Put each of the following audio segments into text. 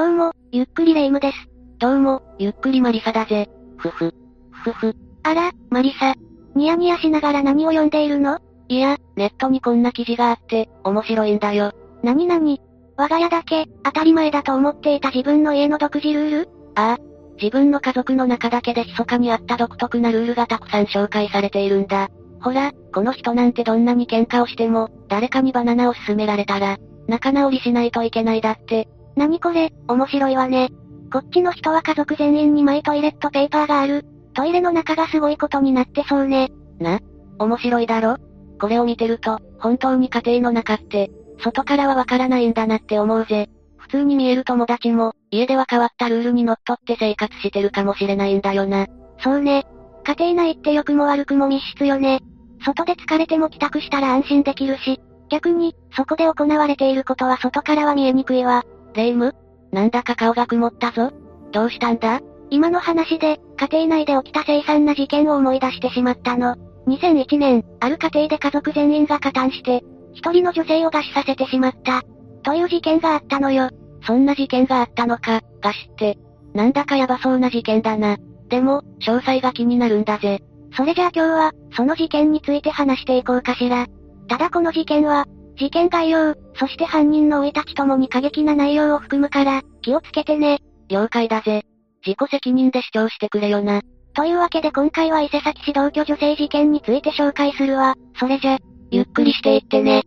どうも、ゆっくりレ夢ムです。どうも、ゆっくりマリサだぜ。ふふ。ふふ。あら、マリサ。ニヤニヤしながら何を読んでいるの？いや、ネットにこんな記事があって、面白いんだよ。なになに我が家だけ、当たり前だと思っていた自分の家の独自ルール？ああ。自分の家族の中だけで密かにあった独特なルールがたくさん紹介されているんだ。ほら、この人なんてどんなに喧嘩をしても、誰かにバナナを勧められたら、仲直りしないといけないだって。なにこれ、面白いわね。こっちの人は家族全員にマイトイレットペーパーがある。トイレの中がすごいことになってそうね。な面白いだろ？これを見てると、本当に家庭の中って、外からはわからないんだなって思うぜ。普通に見える友達も、家では変わったルールにのっとって生活してるかもしれないんだよな。そうね。家庭内って良くも悪くも密室よね。外で疲れても帰宅したら安心できるし、逆に、そこで行われていることは外からは見えにくいわ。レイムなんだか顔が曇ったぞ。どうしたんだ？今の話で、家庭内で起きた凄惨な事件を思い出してしまったの。2001年、ある家庭で家族全員が加担して、一人の女性を餓死させてしまった。という事件があったのよ。そんな事件があったのか、餓死って。なんだかヤバそうな事件だな。でも、詳細が気になるんだぜ。それじゃあ今日は、その事件について話していこうかしら。ただこの事件は、事件概要、そして犯人の生い立ちともに過激な内容を含むから、気をつけてね。了解だぜ。自己責任で主張してくれよな。というわけで今回は伊勢崎市同居女性事件について紹介するわ。それじゃ、ゆっくりしていってね。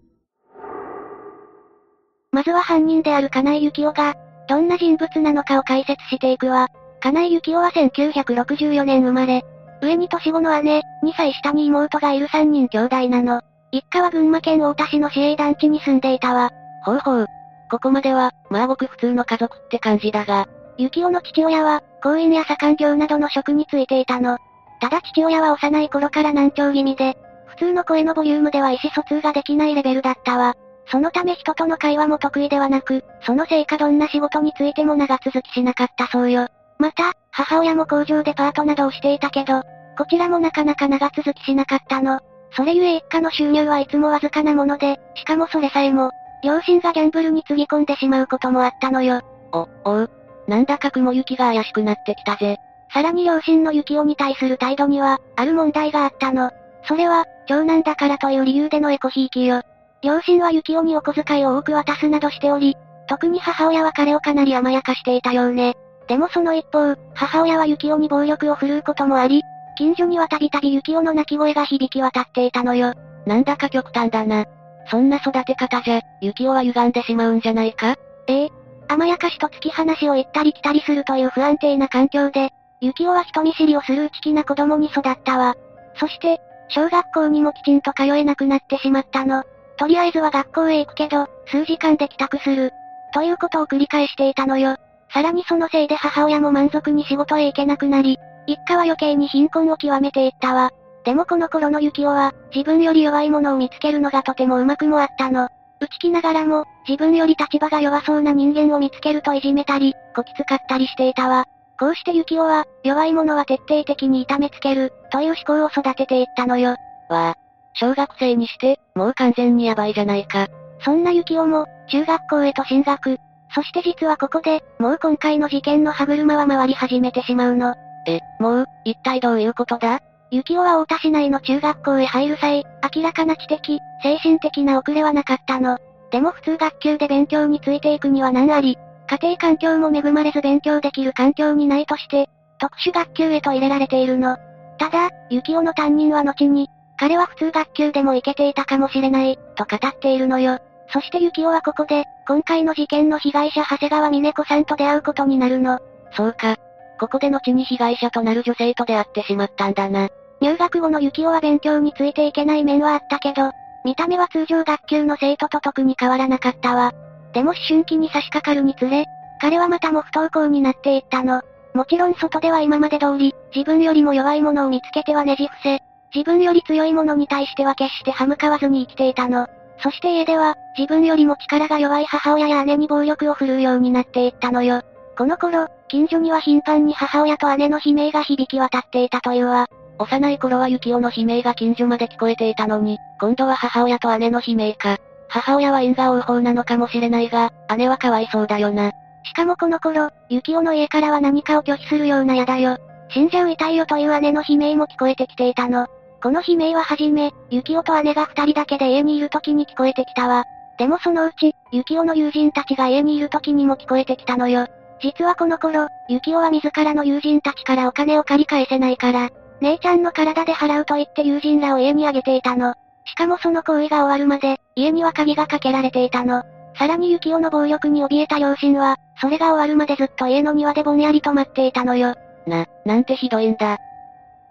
まずは犯人である金井幸雄が、どんな人物なのかを解説していくわ。金井幸雄は1964年生まれ。上に年子の姉、2歳下に妹がいる3人兄弟なの。一家は群馬県太田市の市営団地に住んでいたわ。ほうほう。ここまでは、まあごく普通の家族って感じだが。幸男の父親は、公園や左官業などの職に就いていたの。ただ父親は幼い頃から難聴気味で、普通の声のボリュームでは意思疎通ができないレベルだったわ。そのため人との会話も得意ではなく、そのせいかどんな仕事についても長続きしなかったそうよ。また、母親も工場でパートなどをしていたけど、こちらもなかなか長続きしなかったの。それゆえ一家の収入はいつもわずかなもので、しかもそれさえも、両親がギャンブルにつぎ込んでしまうこともあったのよ。お、おう。なんだか雲行きが怪しくなってきたぜ。さらに両親の幸男に対する態度には、ある問題があったの。それは、長男だからという理由でのエコひいきよ。両親は幸男にお小遣いを多く渡すなどしており、特に母親は彼をかなり甘やかしていたようね。でもその一方、母親は幸男に暴力を振るうこともあり、近所にはたびたび幸男の泣き声が響き渡っていたのよ。なんだか極端だな。そんな育て方じゃ、幸男は歪んでしまうんじゃないか？ええ。甘やかしと突き放しを行ったり来たりするという不安定な環境で、幸男は人見知りをする内気な子供に育ったわ。そして、小学校にもきちんと通えなくなってしまったの。とりあえずは学校へ行くけど、数時間で帰宅する。ということを繰り返していたのよ。さらにそのせいで母親も満足に仕事へ行けなくなり、一家は余計に貧困を極めていったわ。でもこの頃の幸男は、自分より弱いものを見つけるのがとてもうまくもあったの。内気ながらも、自分より立場が弱そうな人間を見つけるといじめたり、こき使ったりしていたわ。こうして幸男は、弱い者は徹底的に痛めつける、という思考を育てていったのよ。わあ、小学生にして、もう完全にヤバいじゃないか。そんな幸男も、中学校へと進学。そして実はここで、もう今回の事件の歯車は回り始めてしまうの。え、もう、一体どういうことだ？幸男は太田市内の中学校へ入る際、明らかな知的、精神的な遅れはなかったの。でも普通学級で勉強についていくには難あり、家庭環境も恵まれず勉強できる環境にないとして、特殊学級へと入れられているの。ただ、幸男の担任は後に、彼は普通学級でも行けていたかもしれない、と語っているのよ。そして幸男はここで、今回の事件の被害者長谷川峰子さんと出会うことになるの。そうか。ここで後に被害者となる女性と出会ってしまったんだな。入学後の幸男は勉強についていけない面はあったけど、見た目は通常学級の生徒と特に変わらなかったわ。でも思春期に差し掛かるにつれ、彼はまたも不登校になっていったの。もちろん外では今まで通り、自分よりも弱いものを見つけてはねじ伏せ、自分より強いものに対しては決して歯向かわずに生きていたの。そして家では、自分よりも力が弱い母親や姉に暴力を振るうようになっていったのよ。この頃、近所には頻繁に母親と姉の悲鳴が響き渡っていたというわ。幼い頃は幸男の悲鳴が近所まで聞こえていたのに、今度は母親と姉の悲鳴か。母親は因果応報なのかもしれないが、姉はかわいそうだよな。しかもこの頃、キオの家からは何かを拒否するような矢だよ。死んじゃう痛いよという姉の悲鳴も聞こえてきていたの。この悲鳴ははじめ、キオと姉が二人だけで家にいる時に聞こえてきたわ。でもそのうち、キオの友人たちが家にいる時にも聞こえてきたのよ。実はこの頃、キオは自らの友人たちからお金を借り返せないから、姉ちゃんの体で払うと言って友人らを家にあげていたの。しかもその行為が終わるまで、家には鍵がかけられていたの。さらにユキオの暴力に怯えた両親は、それが終わるまでずっと家の庭でぼんやりと待っていたのよ。な、なんてひどいんだ。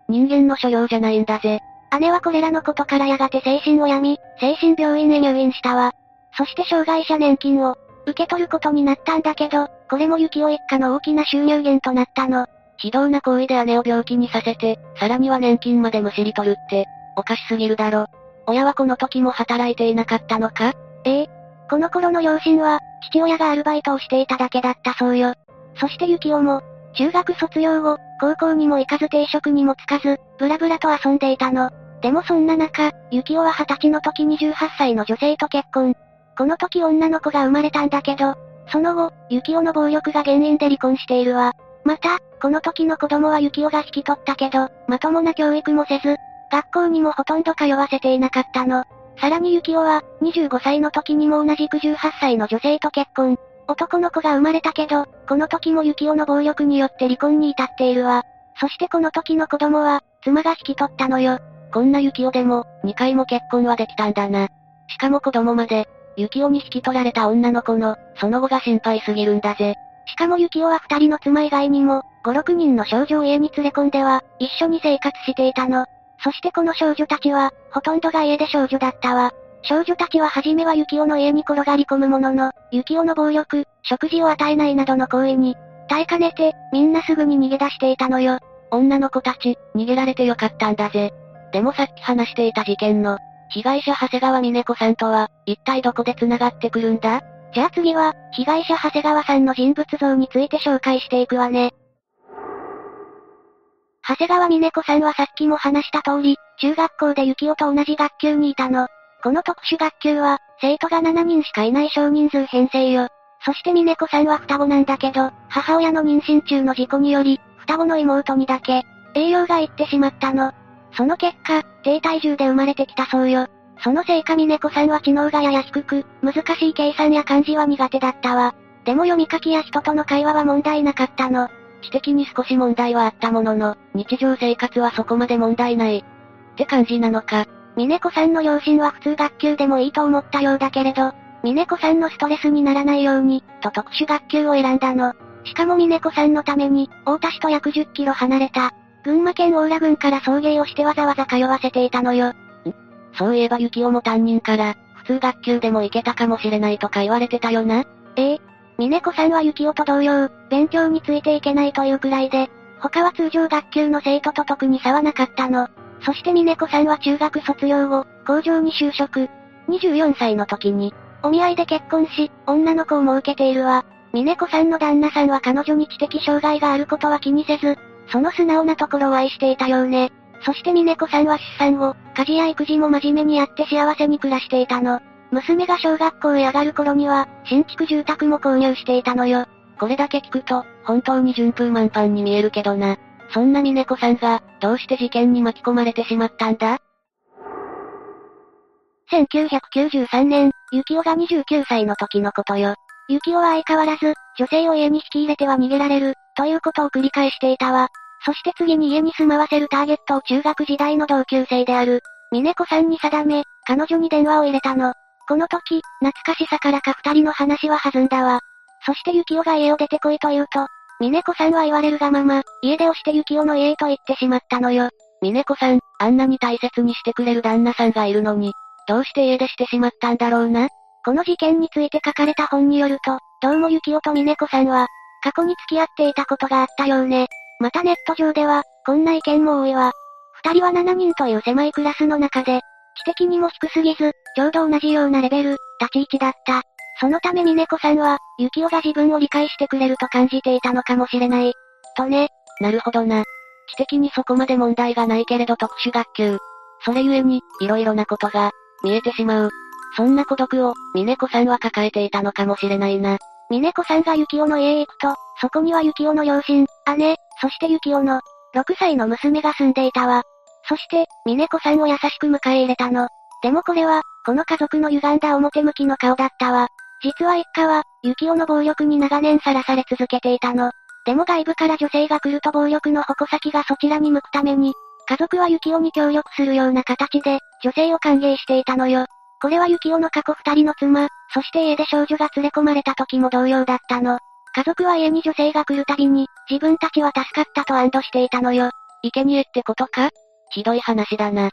人間の所用じゃないんだぜ。姉はこれらのことからやがて精神を病み、精神病院へ入院したわ。そして障害者年金を、受け取ることになったんだけど、これもユキオ一家の大きな収入源となったの。非道な行為で姉を病気にさせて、さらには年金までむしり取るって、おかしすぎるだろ。親はこの時も働いていなかったのか？ええ。この頃の両親は、父親がアルバイトをしていただけだったそうよ。そしてユキオも、中学卒業後、高校にも行かず定職にもつかず、ブラブラと遊んでいたの。でもそんな中、ユキオは二十歳の時に18歳の女性と結婚。この時女の子が生まれたんだけど、その後、ユキオの暴力が原因で離婚しているわ。また、この時の子供はユキオが引き取ったけど、まともな教育もせず、学校にもほとんど通わせていなかったの。さらにユキオは、25歳の時にも同じく18歳の女性と結婚。男の子が生まれたけど、この時もユキオの暴力によって離婚に至っているわ。そしてこの時の子供は、妻が引き取ったのよ。こんなユキオでも、2回も結婚はできたんだな。しかも子供まで、ユキオに引き取られた女の子の、その後が心配すぎるんだぜ。しかもユキオは二人の妻以外にも、5、6人の少女を家に連れ込んでは、一緒に生活していたの。そしてこの少女たちは、ほとんどが家で少女だったわ。少女たちは初めはユキオの家に転がり込むものの、ユキオの暴力、食事を与えないなどの行為に、耐えかねて、みんなすぐに逃げ出していたのよ。女の子たち、逃げられてよかったんだぜ。でもさっき話していた事件の、被害者長谷川峰子さんとは、一体どこで繋がってくるんだ？じゃあ次は、被害者長谷川さんの人物像について紹介していくわね。長谷川峰子さんはさっきも話した通り、中学校で幸男と同じ学級にいたの。この特殊学級は、生徒が7人しかいない少人数編成よ。そして峰子さんは双子なんだけど、母親の妊娠中の事故により、双子の妹にだけ、栄養がいってしまったの。その結果、低体重で生まれてきたそうよ。そのせいか峰子さんは知能がやや低く、難しい計算や漢字は苦手だったわ。でも読み書きや人との会話は問題なかったの。知的に少し問題はあったものの、日常生活はそこまで問題ない。って感じなのか。峰子さんの両親は普通学級でもいいと思ったようだけれど、峰子さんのストレスにならないように、と特殊学級を選んだの。しかも峰子さんのために、大田市と約10キロ離れた、群馬県大浦郡から送迎をしてわざわざ通わせていたのよ。んそういえば雪男も担任から、普通学級でも行けたかもしれないとか言われてたよな。ええ、峰子さんは幸男と同様、勉強についていけないというくらいで、他は通常学級の生徒と特に差はなかったの。そして峰子さんは中学卒業後、工場に就職。24歳の時に、お見合いで結婚し、女の子をも受けているわ。峰子さんの旦那さんは彼女に知的障害があることは気にせず、その素直なところを愛していたようね。そして峰子さんは出産後、家事や育児も真面目にやって幸せに暮らしていたの。娘が小学校へ上がる頃には、新築住宅も購入していたのよ。これだけ聞くと、本当に順風満帆に見えるけどな。そんな峰子さんが、どうして事件に巻き込まれてしまったんだ ?1993 年、ユキオが29歳の時のことよ。ユキオは相変わらず、女性を家に引き入れては逃げられる、ということを繰り返していたわ。そして次に家に住まわせるターゲットを中学時代の同級生である、峰子さんに定め、彼女に電話を入れたの。この時、懐かしさからか二人の話は弾んだわ。そしてユキオが家を出てこいと言うと、峰子さんは言われるがまま、家出をしてユキオの家へと言ってしまったのよ。峰子さん、あんなに大切にしてくれる旦那さんがいるのに、どうして家出してしまったんだろうな。この事件について書かれた本によると、どうもユキオと峰子さんは、過去に付き合っていたことがあったようね。またネット上では、こんな意見も多いわ。二人は7人という狭いクラスの中で、知的にも低すぎず、ちょうど同じようなレベル、立ち位置だった。そのため峰子さんは、ユキオが自分を理解してくれると感じていたのかもしれない。とね。なるほどな。知的にそこまで問題がないけれど特殊学級。それゆえに、色々なことが、見えてしまう。そんな孤独を、峰子さんは抱えていたのかもしれないな。峰子さんが幸男の家へ行くと、そこには幸男の両親、姉、そして幸男の、6歳の娘が住んでいたわ。そして、峰子さんを優しく迎え入れたの。でもこれは、この家族の歪んだ表向きの顔だったわ。実は一家は、幸男の暴力に長年さらされ続けていたの。でも外部から女性が来ると暴力の矛先がそちらに向くために、家族は幸男に協力するような形で、女性を歓迎していたのよ。これは幸男の過去二人の妻、そして家で少女が連れ込まれた時も同様だったの。家族は家に女性が来るたびに、自分たちは助かったと安堵していたのよ。生贄ってことか？ひどい話だな。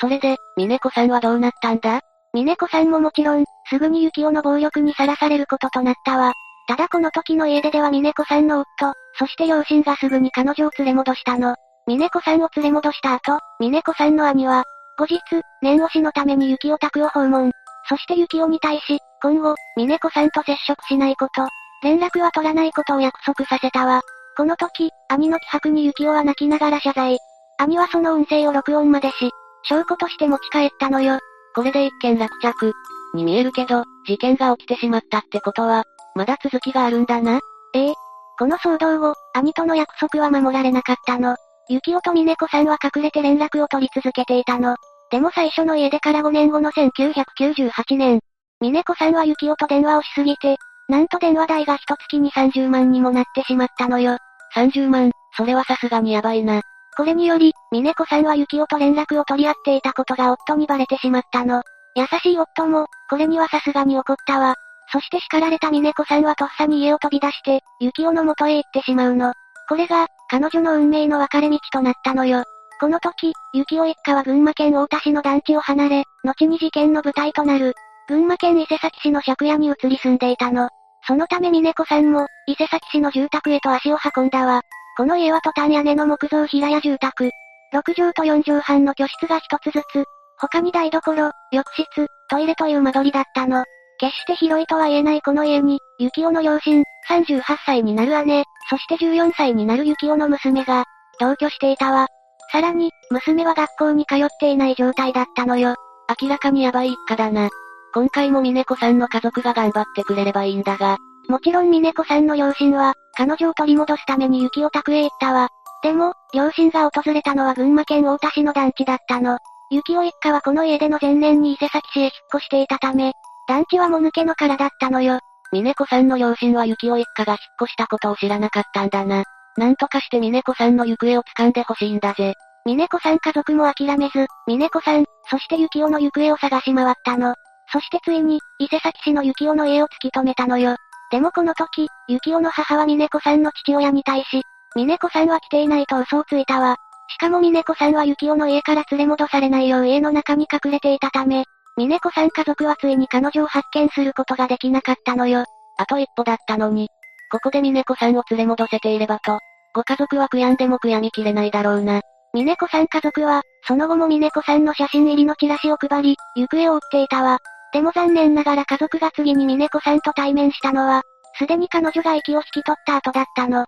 それで、峰子さんはどうなったんだ？峰子さんももちろん、すぐに幸男の暴力にさらされることとなったわ。ただこの時の家出では峰子さんの夫、そして両親がすぐに彼女を連れ戻したの。峰子さんを連れ戻した後、峰子さんの兄は、後日、念押しのために幸男宅を訪問。そして幸男に対し、今後、峰子さんと接触しないこと、連絡は取らないことを約束させたわ。この時、兄の気迫に幸男は泣きながら謝罪。兄はその音声を録音までし、証拠として持ち帰ったのよ。これで一件落着。に見えるけど、事件が起きてしまったってことは、まだ続きがあるんだな。ええ。この騒動後、兄との約束は守られなかったの。幸男と峰子さんは隠れて連絡を取り続けていたの。でも最初の家出から5年後の1998年、峰子さんは幸男と電話をしすぎて、なんと電話代が一月に30万にもなってしまったのよ。30万、それはさすがにやばいな。これにより、峰子さんは幸男と連絡を取り合っていたことが夫にバレてしまったの。優しい夫も、これにはさすがに怒ったわ。そして叱られた峰子さんはとっさに家を飛び出して、幸男の元へ行ってしまうの。これが、彼女の運命の分かれ道となったのよ。この時、幸男一家は群馬県太田市の団地を離れ、後に事件の舞台となる、群馬県伊勢崎市の借家に移り住んでいたの。そのため峰子さんも、伊勢崎市の住宅へと足を運んだわ。この家はトタン屋根の木造平屋住宅。6畳と4畳半の居室が一つずつ。他に台所、浴室、トイレという間取りだったの。決して広いとは言えないこの家に、幸男の両親、38歳になる姉、そして14歳になる幸男の娘が、同居していたわ。さらに、娘は学校に通っていない状態だったのよ。明らかにヤバい一家だな。今回も峰子さんの家族が頑張ってくれればいいんだが。もちろん峰子さんの両親は、彼女を取り戻すために雪を宅へ行ったわ。でも、両親が訪れたのは群馬県太田市の団地だったの。雪を一家はこの家での前年に伊勢崎市へ引っ越していたため、団地はもぬけの殻だったのよ。峰子さんの両親は雪を一家が引っ越したことを知らなかったんだな。なんとかして峰子さんの行方を掴んでほしいんだぜ。峰子さん家族も諦めず、峰子さん、そして幸男の行方を探し回ったの。そしてついに、伊勢崎市の幸男の家を突き止めたのよ。でもこの時、幸男の母は峰子さんの父親に対し、峰子さんは来ていないと嘘をついたわ。しかも峰子さんは幸男の家から連れ戻されないよう家の中に隠れていたため、峰子さん家族はついに彼女を発見することができなかったのよ。あと一歩だったのに。ここで峰子さんを連れ戻せていればと、ご家族は悔やんでも悔やみきれないだろうな。峰子さん家族は、その後も峰子さんの写真入りのチラシを配り、行方を追っていたわ。でも残念ながら家族が次に峰子さんと対面したのは、すでに彼女が息を引き取った後だったの。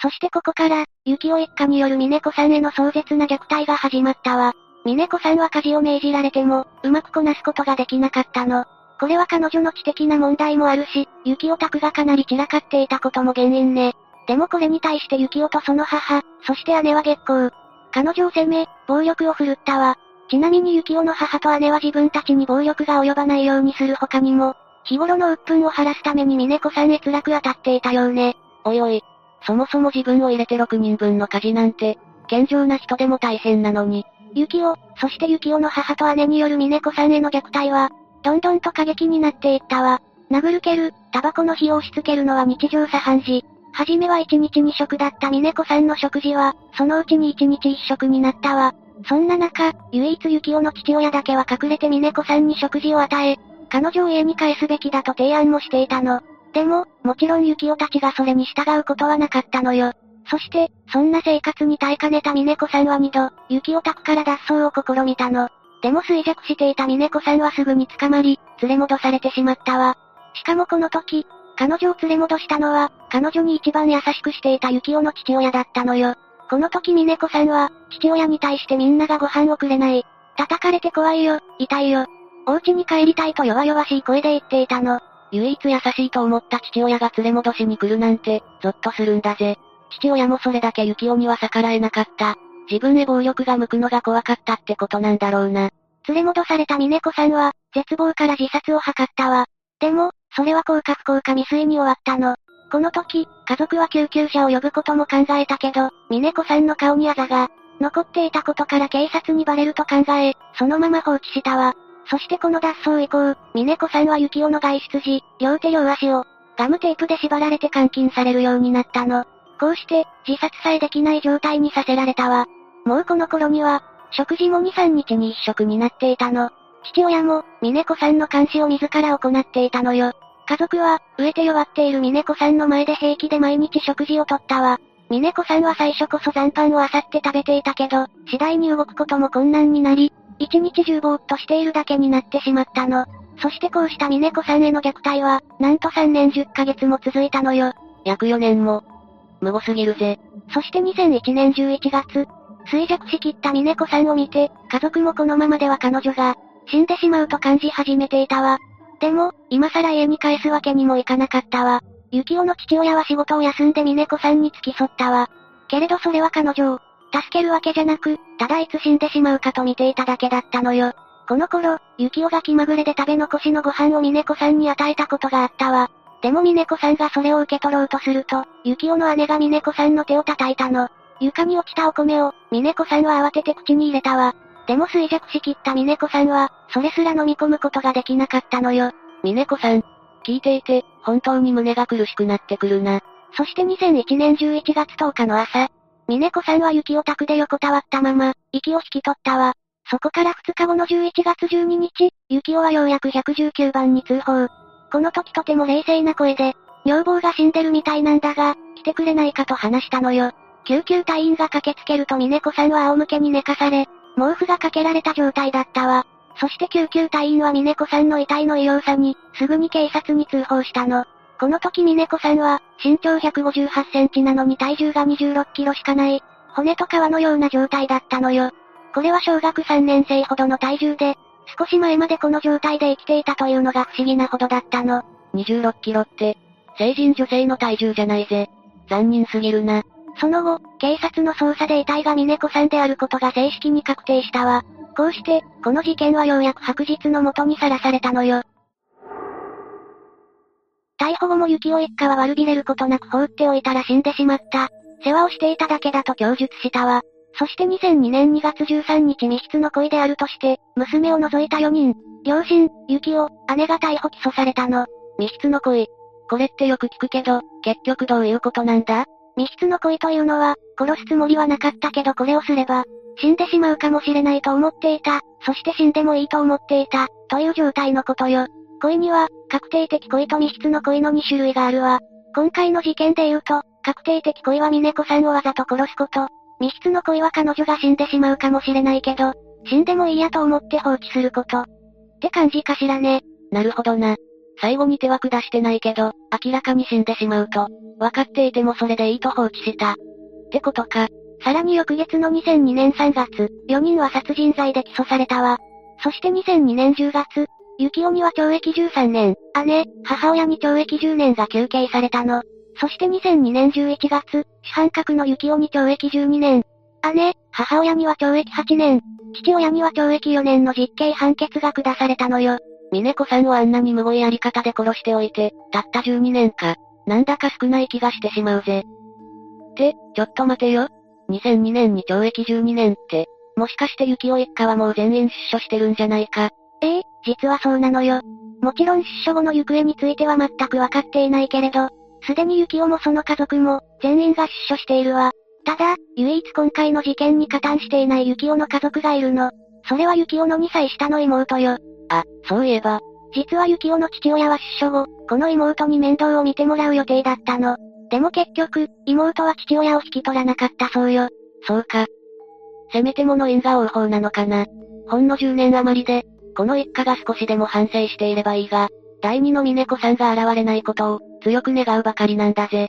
そしてここから、幸男一家による峰子さんへの壮絶な虐待が始まったわ。峰子さんは家事を命じられても、うまくこなすことができなかったの。これは彼女の知的な問題もあるし、幸男宅がかなり散らかっていたことも原因ね。でもこれに対して幸男とその母、そして姉は月光。彼女を責め、暴力を振るったわ。ちなみに幸男の母と姉は自分たちに暴力が及ばないようにする他にも、日頃の鬱憤を晴らすために峰子さんへ辛く当たっていたようね。おいおい。そもそも自分を入れて6人分の家事なんて、健常な人でも大変なのに。幸男、そして幸男の母と姉による峰子さんへの虐待は、どんどんと過激になっていったわ。殴る蹴る、タバコの火を押し付けるのは日常茶飯事。はじめは1日2食だった峰子さんの食事は、そのうちに1日1食になったわ。そんな中、唯一幸男の父親だけは隠れて峰子さんに食事を与え、彼女を家に返すべきだと提案もしていたの。でも、もちろん幸男たちがそれに従うことはなかったのよ。そして、そんな生活に耐えかねた峰子さんは二度、幸男宅から脱走を試みたの。でも衰弱していた峰子さんはすぐに捕まり、連れ戻されてしまったわ。しかもこの時、彼女を連れ戻したのは、彼女に一番優しくしていた幸男の父親だったのよ。この時峰子さんは、父親に対してみんながご飯をくれない。叩かれて怖いよ、痛いよ。お家に帰りたいと弱々しい声で言っていたの。唯一優しいと思った父親が連れ戻しに来るなんて、ゾッとするんだぜ。父親もそれだけ幸男には逆らえなかった。自分へ暴力が向くのが怖かったってことなんだろうな。連れ戻された峰子さんは、絶望から自殺を図ったわ。でも、それは降格効果未遂に終わったの。この時、家族は救急車を呼ぶことも考えたけど、峰子さんの顔にあざが、残っていたことから警察にバレると考え、そのまま放置したわ。そしてこの脱走以降、峰子さんは幸男の外出時、両手両足を、ガムテープで縛られて監禁されるようになったの。こうして、自殺さえできない状態にさせられたわ。もうこの頃には、食事も2、3日に一食になっていたの。父親も、峰子さんの監視を自ら行っていたのよ。家族は、飢えて弱っている峰子さんの前で平気で毎日食事をとったわ。峰子さんは最初こそ残飯を漁って食べていたけど、次第に動くことも困難になり、一日中ぼーっとしているだけになってしまったの。そしてこうした峰子さんへの虐待は、なんと3年10ヶ月も続いたのよ。約4年も。無謀すぎるぜ。そして2001年11月、衰弱しきった峰子さんを見て、家族もこのままでは彼女が、死んでしまうと感じ始めていたわ。でも、今更家に帰すわけにもいかなかったわ。幸男の父親は仕事を休んで峰子さんに付き添ったわ。けれどそれは彼女を、助けるわけじゃなく、ただいつ死んでしまうかと見ていただけだったのよ。この頃、幸男が気まぐれで食べ残しのご飯を峰子さんに与えたことがあったわ。でも峰子さんがそれを受け取ろうとすると、幸男の姉が峰子さんの手を叩いたの。床に落ちたお米を、峰子さんは慌てて口に入れたわ。でも衰弱しきった峰子さんは、それすら飲み込むことができなかったのよ。峰子さん、聞いていて、本当に胸が苦しくなってくるな。そして2001年11月10日の朝、峰子さんは雪を宅で横たわったまま、息を引き取ったわ。そこから2日後の11月12日、雪男はようやく119番に通報。この時とても冷静な声で、女房が死んでるみたいなんだが、来てくれないかと話したのよ。救急隊員が駆けつけると峰子さんは仰向けに寝かされ、毛布がかけられた状態だったわ。そして救急隊員は峰子さんの遺体の異様さに、すぐに警察に通報したの。この時峰子さんは、身長158センチなのに体重が26キロしかない、骨と皮のような状態だったのよ。これは小学3年生ほどの体重で、少し前までこの状態で生きていたというのが不思議なほどだったの。26キロって、成人女性の体重じゃないぜ。残忍すぎるな。その後、警察の捜査で遺体が峰子さんであることが正式に確定したわ。こうして、この事件はようやく白日のもとにさらされたのよ。逮捕後も幸男一家は悪びれることなく放っておいたら死んでしまった。世話をしていただけだと供述したわ。そして2002年2月13日密室の恋であるとして、娘を除いた4人、両親、幸男、姉が逮捕起訴されたの。密室の恋。これってよく聞くけど、結局どういうことなんだ？密室の恋というのは、殺すつもりはなかったけどこれをすれば、死んでしまうかもしれないと思っていた、そして死んでもいいと思っていた、という状態のことよ。恋には、確定的恋と密室の恋の2種類があるわ。今回の事件で言うと、確定的恋は峰子さんをわざと殺すこと。密室の恋は彼女が死んでしまうかもしれないけど、死んでもいいやと思って放置すること。って感じかしらね。なるほどな。最後に手は下してないけど、明らかに死んでしまうと、分かっていてもそれでいいと放置した。ってことか。さらに翌月の2002年3月、4人は殺人罪で起訴されたわ。そして2002年10月、幸男には懲役13年、姉、母親に懲役10年が求刑されたの。そして2002年11月、主犯格の幸男に懲役12年。姉、母親には懲役8年、父親には懲役4年の実刑判決が下されたのよ。峰子さんをあんなに無謀やり方で殺しておいて、たった12年か。なんだか少ない気がしてしまうぜ。って、ちょっと待てよ。2002年に懲役12年って、もしかして幸男一家はもう全員出所してるんじゃないか。ええ実はそうなのよ。もちろん出所後の行方については全くわかっていないけれど、すでに幸男もその家族も、全員が出所しているわ。ただ、唯一今回の事件に加担していない幸男の家族がいるの。それは幸男の2歳下の妹よ。あ、そういえば。実は幸男の父親は出所後、この妹に面倒を見てもらう予定だったの。でも結局、妹は父親を引き取らなかったそうよ。そうか。せめてもの因が多い方なのかな。ほんの10年余りで、この一家が少しでも反省していればいいが、第二の峰子さんが現れないことを、強く願うばかりなんだぜ。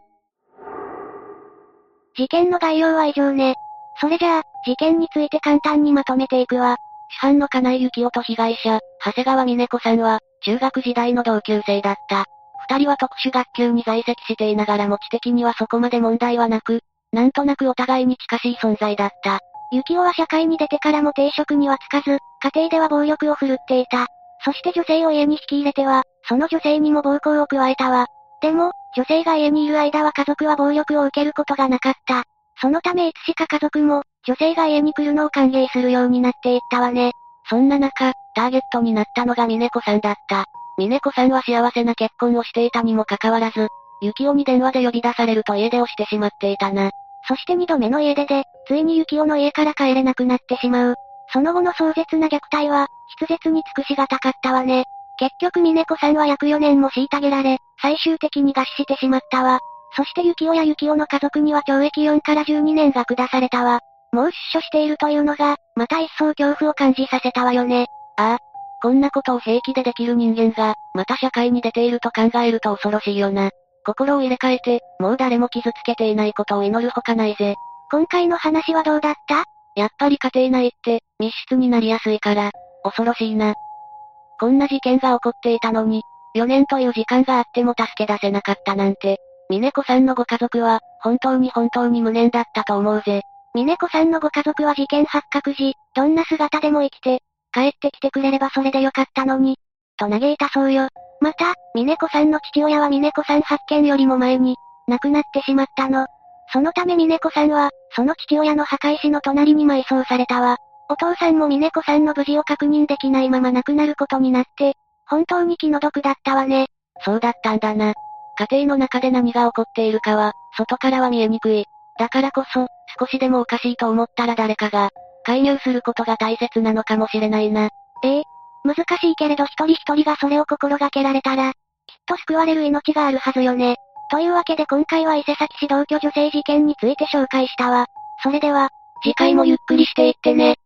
事件の概要は以上ね。それじゃあ、事件について簡単にまとめていくわ。主犯の金井幸男と被害者、長谷川美音子さんは、中学時代の同級生だった。二人は特殊学級に在籍していながらも知的にはそこまで問題はなく、なんとなくお互いに近しい存在だった。幸男は社会に出てからも定職にはつかず、家庭では暴力を振るっていた。そして女性を家に引き入れては、その女性にも暴行を加えたわ。でも、女性が家にいる間は家族は暴力を受けることがなかった。そのためいつしか家族も、女性が家に来るのを歓迎するようになっていったわね。そんな中、ターゲットになったのが峰子さんだった。峰子さんは幸せな結婚をしていたにもかかわらず、幸男に電話で呼び出されると家出をしてしまっていたな。そして二度目の家出で、ついに幸男の家から帰れなくなってしまう。その後の壮絶な虐待は、筆舌に尽くしがたかったわね。結局峰子さんは約4年も虐げられ、最終的に餓死してしまったわ。そして幸男や幸男の家族には懲役4から12年が下されたわ。もう出所しているというのが、また一層恐怖を感じさせたわよね。ああ。こんなことを平気でできる人間が、また社会に出ていると考えると恐ろしいよな。心を入れ替えて、もう誰も傷つけていないことを祈るほかないぜ。今回の話はどうだった？やっぱり家庭内って、密室になりやすいから、恐ろしいな。こんな事件が起こっていたのに、4年という時間があっても助け出せなかったなんて、峰子さんのご家族は、本当に本当に無念だったと思うぜ。峰子さんのご家族は事件発覚時、どんな姿でも生きて、帰ってきてくれればそれでよかったのに、と嘆いたそうよ。また、峰子さんの父親は峰子さん発見よりも前に、亡くなってしまったの。そのため峰子さんは、その父親の墓石の隣に埋葬されたわ。お父さんも峰子さんの無事を確認できないまま亡くなることになって、本当に気の毒だったわね。そうだったんだな。家庭の中で何が起こっているかは、外からは見えにくい。だからこそ、少しでもおかしいと思ったら誰かが、介入することが大切なのかもしれないな。ええ。難しいけれど一人一人がそれを心がけられたら、きっと救われる命があるはずよね。というわけで今回は伊勢崎市同居女性事件について紹介したわ。それでは、次回もゆっくりしていってね。